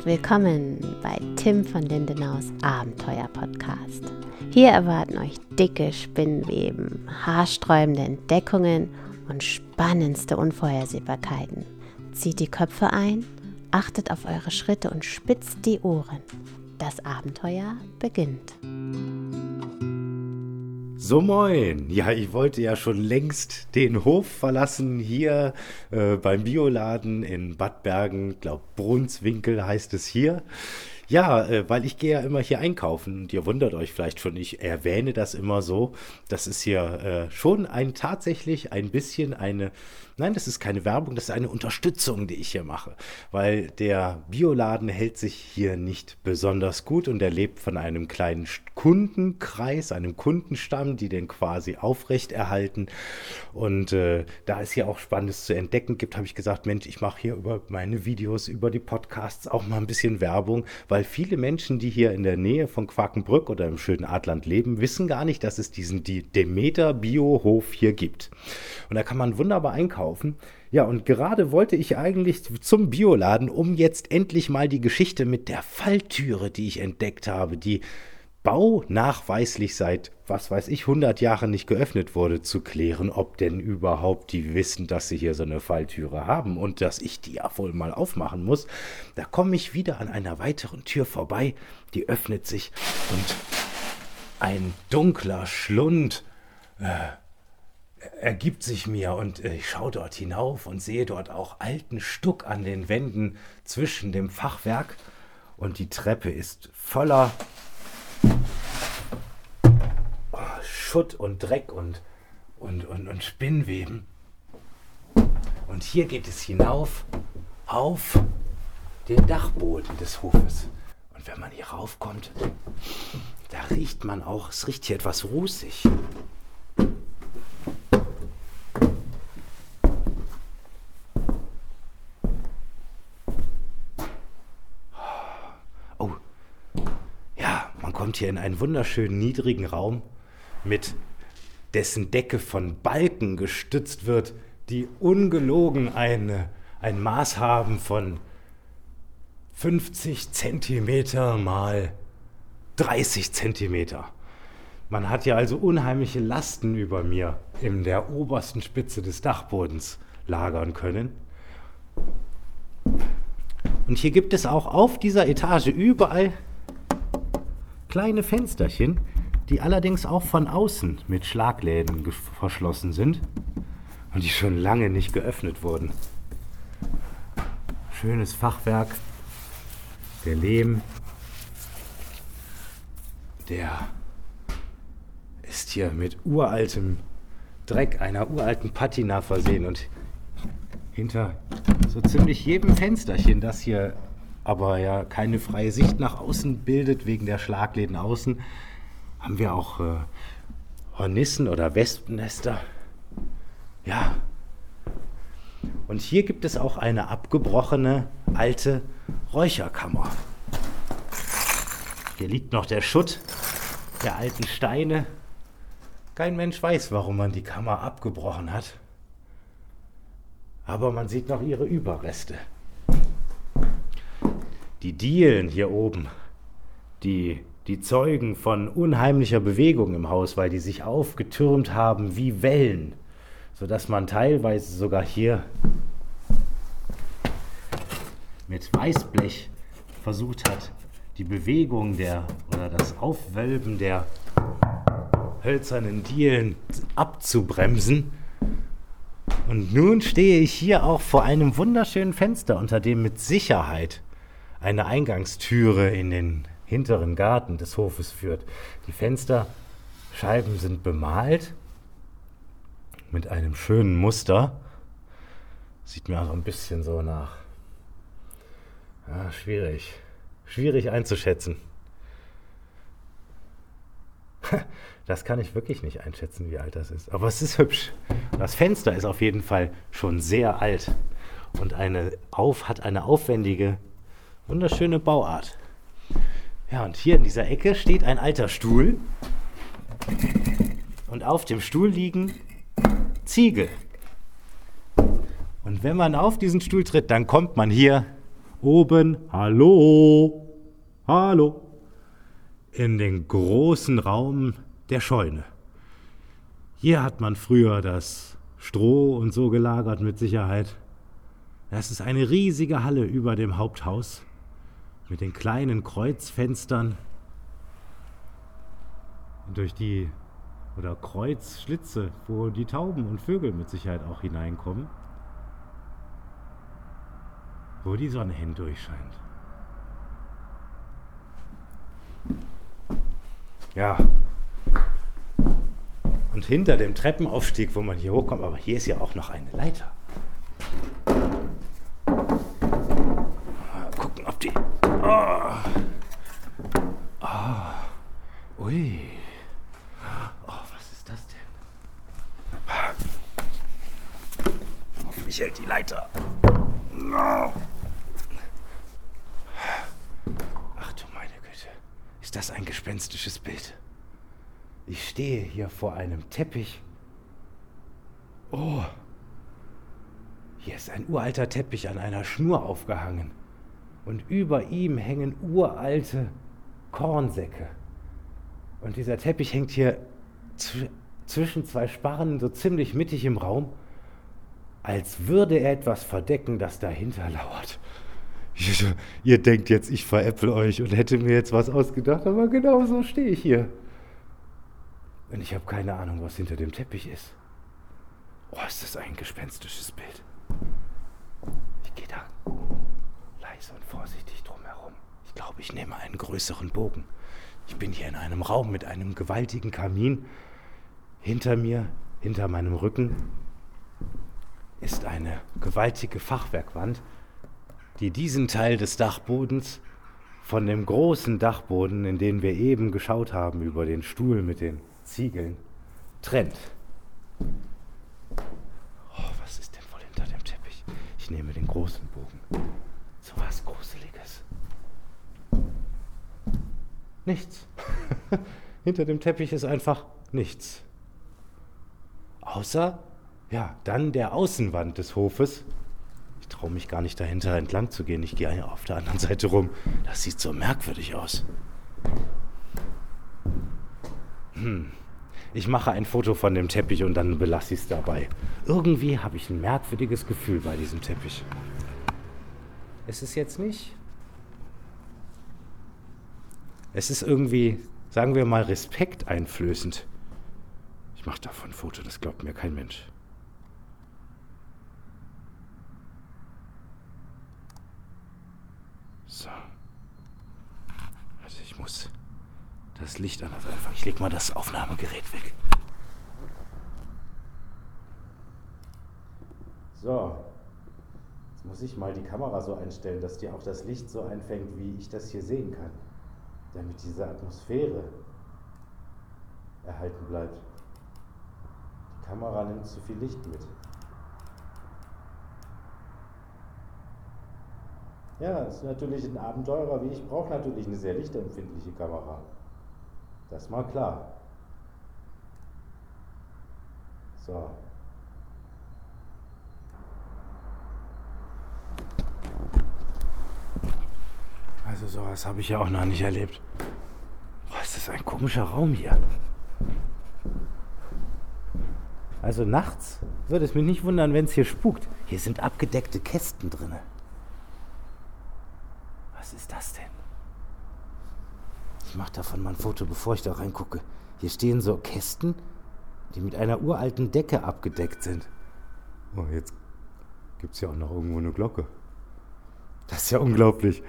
und willkommen bei Tim von Lindenaus Abenteuer Podcast. Hier erwarten euch dicke Spinnweben, haarsträubende Entdeckungen und spannendste Unvorhersehbarkeiten. Zieht die Köpfe ein, achtet auf eure Schritte und spitzt die Ohren. Das Abenteuer beginnt. So moin. Ja, ich wollte ja schon längst den Hof verlassen hier äh, beim Bioladen in Bad Bergen, glaub Brunswinkel heißt es hier. Ja, äh, weil ich gehe ja immer hier einkaufen und ihr wundert euch vielleicht schon, ich erwähne das immer so. Das ist hier äh, schon ein tatsächlich ein bisschen eine Nein, das ist keine Werbung, das ist eine Unterstützung, die ich hier mache, weil der Bioladen hält sich hier nicht besonders gut und er lebt von einem kleinen Kundenkreis, einem Kundenstamm, die den quasi aufrechterhalten. Und äh, da es hier auch Spannendes zu entdecken gibt, habe ich gesagt, Mensch, ich mache hier über meine Videos, über die Podcasts auch mal ein bisschen Werbung, weil viele Menschen, die hier in der Nähe von Quakenbrück oder im schönen Adland leben, wissen gar nicht, dass es diesen Demeter Biohof hier gibt. Und da kann man wunderbar einkaufen kaufen. Ja, und gerade wollte ich eigentlich zum Bioladen, um jetzt endlich mal die Geschichte mit der Falltüre, die ich entdeckt habe, die baunachweislich seit, was weiß ich, 100 Jahren nicht geöffnet wurde, zu klären, ob denn überhaupt die wissen, dass sie hier so eine Falltüre haben und dass ich die ja wohl mal aufmachen muss. Da komme ich wieder an einer weiteren Tür vorbei, die öffnet sich und ein dunkler Schlund äh, ergibt sich mir und äh, ich schaue dort hinauf und sehe dort auch alten Stuck an den Wänden zwischen dem Fachwerk und die Treppe ist voller Schutt und Dreck und, und, und, und Spinnweben. Und hier geht es hinauf auf den Dachboden des Hofes. Und wenn man hier raufkommt, da riecht man auch, es riecht hier etwas rußig. Kommt hier in einen wunderschönen niedrigen Raum, mit dessen Decke von Balken gestützt wird, die ungelogen eine, ein Maß haben von 50 Zentimeter mal 30 Zentimeter. Man hat ja also unheimliche Lasten über mir in der obersten Spitze des Dachbodens lagern können. Und hier gibt es auch auf dieser Etage überall kleine Fensterchen, die allerdings auch von außen mit Schlagläden verschlossen sind und die schon lange nicht geöffnet wurden. Schönes Fachwerk, der Lehm, der ist hier mit uraltem Dreck einer uralten Patina versehen und hinter so ziemlich jedem Fensterchen, das hier aber ja keine freie Sicht nach außen bildet wegen der Schlagläden außen, haben wir auch äh, Hornissen oder Wespennester. Ja. Und hier gibt es auch eine abgebrochene alte Räucherkammer. Hier liegt noch der Schutt der alten Steine. Kein Mensch weiß, warum man die Kammer abgebrochen hat. Aber man sieht noch ihre Überreste die Dielen hier oben, die, die zeugen von unheimlicher Bewegung im Haus, weil die sich aufgetürmt haben wie Wellen, sodass man teilweise sogar hier mit Weißblech versucht hat, die Bewegung der oder das Aufwölben der hölzernen Dielen abzubremsen. Und nun stehe ich hier auch vor einem wunderschönen Fenster, unter dem mit Sicherheit eine Eingangstüre in den hinteren Garten des Hofes führt. Die Fensterscheiben sind bemalt mit einem schönen Muster. Sieht mir auch ein bisschen so nach. Ja, schwierig. Schwierig einzuschätzen. Das kann ich wirklich nicht einschätzen, wie alt das ist. Aber es ist hübsch. Das Fenster ist auf jeden Fall schon sehr alt und eine auf, hat eine aufwendige Wunderschöne Bauart. Ja, und hier in dieser Ecke steht ein alter Stuhl. Und auf dem Stuhl liegen Ziegel. Und wenn man auf diesen Stuhl tritt, dann kommt man hier oben, hallo, hallo, in den großen Raum der Scheune. Hier hat man früher das Stroh und so gelagert mit Sicherheit. Das ist eine riesige Halle über dem Haupthaus mit den kleinen Kreuzfenstern, durch die oder Kreuzschlitze, wo die Tauben und Vögel mit Sicherheit auch hineinkommen, wo die Sonne hindurch scheint. Ja. Und hinter dem Treppenaufstieg, wo man hier hochkommt, aber hier ist ja auch noch eine Leiter. Mal gucken, ob die. Oh. Oh. Ui. Oh, was ist das denn? Hoffentlich hält die Leiter. Ach du meine Güte. Ist das ein gespenstisches Bild? Ich stehe hier vor einem Teppich. Oh. Hier ist ein uralter Teppich an einer Schnur aufgehangen. Und über ihm hängen uralte Kornsäcke. Und dieser Teppich hängt hier zwischen zwei Sparren so ziemlich mittig im Raum, als würde er etwas verdecken, das dahinter lauert. Ihr denkt jetzt, ich veräpple euch und hätte mir jetzt was ausgedacht, aber genau so stehe ich hier. Und ich habe keine Ahnung, was hinter dem Teppich ist. Oh, ist das ein gespenstisches Bild. Ich gehe da leise und vorsichtig drum herum. Ich glaube, ich nehme einen größeren Bogen. Ich bin hier in einem Raum mit einem gewaltigen Kamin. Hinter mir, hinter meinem Rücken, ist eine gewaltige Fachwerkwand, die diesen Teil des Dachbodens von dem großen Dachboden, in den wir eben geschaut haben, über den Stuhl mit den Ziegeln, trennt. Oh, was ist denn wohl hinter dem Teppich? Ich nehme den großen Bogen. So was Gruseliges. Nichts. hinter dem Teppich ist einfach nichts. Außer, ja, dann der Außenwand des Hofes. Ich traue mich gar nicht dahinter entlang zu gehen. Ich gehe auf der anderen Seite rum. Das sieht so merkwürdig aus. Hm. Ich mache ein Foto von dem Teppich und dann belasse ich es dabei. Irgendwie habe ich ein merkwürdiges Gefühl bei diesem Teppich. Es ist jetzt nicht. Es ist irgendwie, sagen wir mal, respekteinflößend. Ich mache davon ein Foto, das glaubt mir kein Mensch. So. Also ich muss das Licht an. Einfach. Ich leg mal das Aufnahmegerät weg. So. Muss ich mal die Kamera so einstellen, dass die auch das Licht so einfängt, wie ich das hier sehen kann. Damit diese Atmosphäre erhalten bleibt. Die Kamera nimmt zu viel Licht mit. Ja, ist natürlich ein Abenteurer wie ich, brauche natürlich eine sehr lichtempfindliche Kamera. Das mal klar. So. Also sowas habe ich ja auch noch nicht erlebt. Boah, ist das ein komischer Raum hier. Also nachts würde es mich nicht wundern, wenn es hier spukt. Hier sind abgedeckte Kästen drin. Was ist das denn? Ich mache davon mal ein Foto, bevor ich da reingucke. Hier stehen so Kästen, die mit einer uralten Decke abgedeckt sind. Oh, jetzt gibt es ja auch noch irgendwo eine Glocke. Das ist ja unglaublich.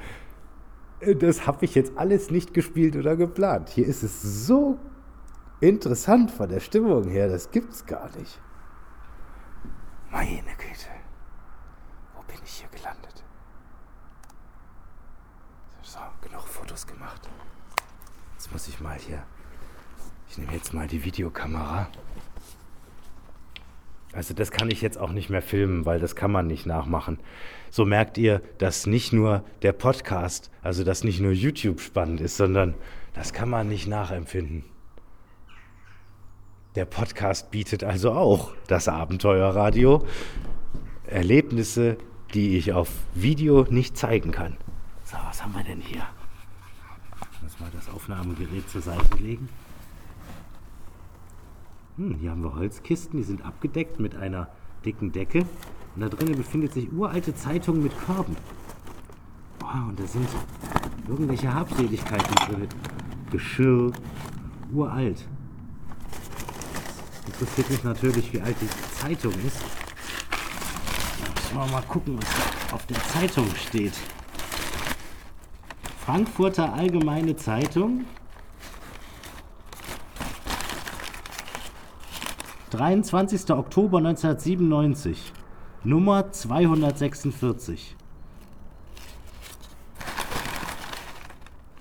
Das habe ich jetzt alles nicht gespielt oder geplant. Hier ist es so interessant von der Stimmung her, das gibt's gar nicht. Meine Güte. Wo bin ich hier gelandet? So, genug Fotos gemacht. Jetzt muss ich mal hier. Ich nehme jetzt mal die Videokamera. Also das kann ich jetzt auch nicht mehr filmen, weil das kann man nicht nachmachen. So merkt ihr, dass nicht nur der Podcast, also dass nicht nur YouTube spannend ist, sondern das kann man nicht nachempfinden. Der Podcast bietet also auch das Abenteuerradio. Erlebnisse, die ich auf Video nicht zeigen kann. So, was haben wir denn hier? Muss mal das Aufnahmegerät zur Seite legen. Hm, hier haben wir Holzkisten, die sind abgedeckt mit einer dicken Decke. Und da drinnen befindet sich uralte Zeitungen mit Körben. Oh, und da sind irgendwelche Habseligkeiten drin. Geschirr, uralt. Interessiert mich natürlich, wie alt die Zeitung ist. Müssen wir mal gucken, was auf der Zeitung steht. Frankfurter Allgemeine Zeitung. 23. Oktober 1997. Nummer 246.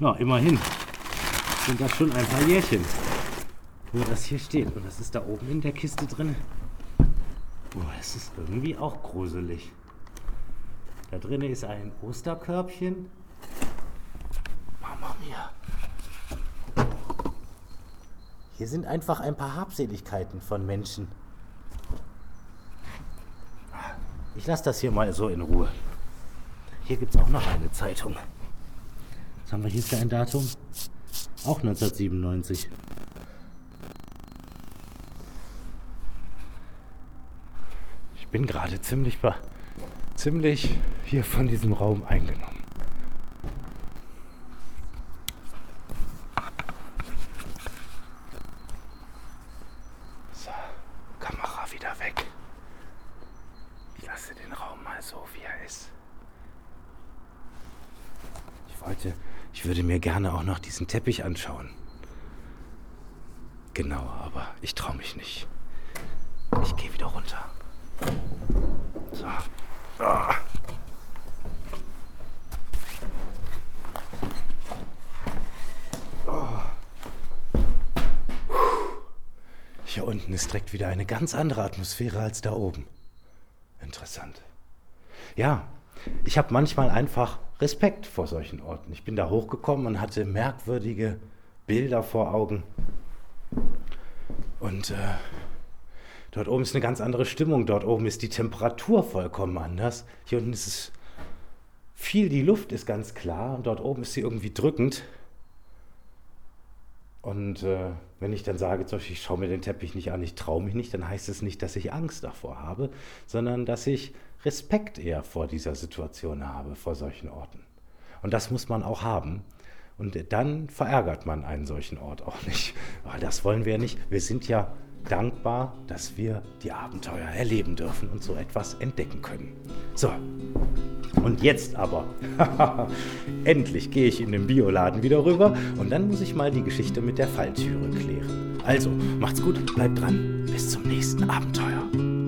Ja, immerhin sind das schon ein paar Jährchen, wo das hier steht. Und das ist da oben in der Kiste drin. Boah, es ist irgendwie auch gruselig. Da drin ist ein Osterkörbchen. Mama mia. Hier sind einfach ein paar Habseligkeiten von Menschen. Ich lasse das hier mal so in Ruhe. Hier gibt es auch noch eine Zeitung. Was haben wir hier für ein Datum? Auch 1997. Ich bin gerade ziemlich, ziemlich hier von diesem Raum eingenommen. So, Kamera wieder weg. Ich lasse den Raum mal so, wie er ist. Ich wollte, ich würde mir gerne auch noch diesen Teppich anschauen. Genau, aber ich traue mich nicht. Ich gehe wieder runter. So. Ah. Hier unten ist direkt wieder eine ganz andere Atmosphäre als da oben. Interessant. Ja, ich habe manchmal einfach Respekt vor solchen Orten. Ich bin da hochgekommen und hatte merkwürdige Bilder vor Augen. Und äh, dort oben ist eine ganz andere Stimmung. Dort oben ist die Temperatur vollkommen anders. Hier unten ist es viel, die Luft ist ganz klar und dort oben ist sie irgendwie drückend. Und äh, wenn ich dann sage, zum Beispiel, ich schaue mir den Teppich nicht an, ich traue mich nicht, dann heißt es nicht, dass ich Angst davor habe, sondern dass ich Respekt eher vor dieser Situation habe, vor solchen Orten. Und das muss man auch haben. Und dann verärgert man einen solchen Ort auch nicht. Aber das wollen wir nicht. Wir sind ja dankbar, dass wir die Abenteuer erleben dürfen und so etwas entdecken können. So, und jetzt aber, endlich gehe ich in den Bioladen wieder rüber und dann muss ich mal die Geschichte mit der Falltüre klären. Also, macht's gut, bleibt dran, bis zum nächsten Abenteuer.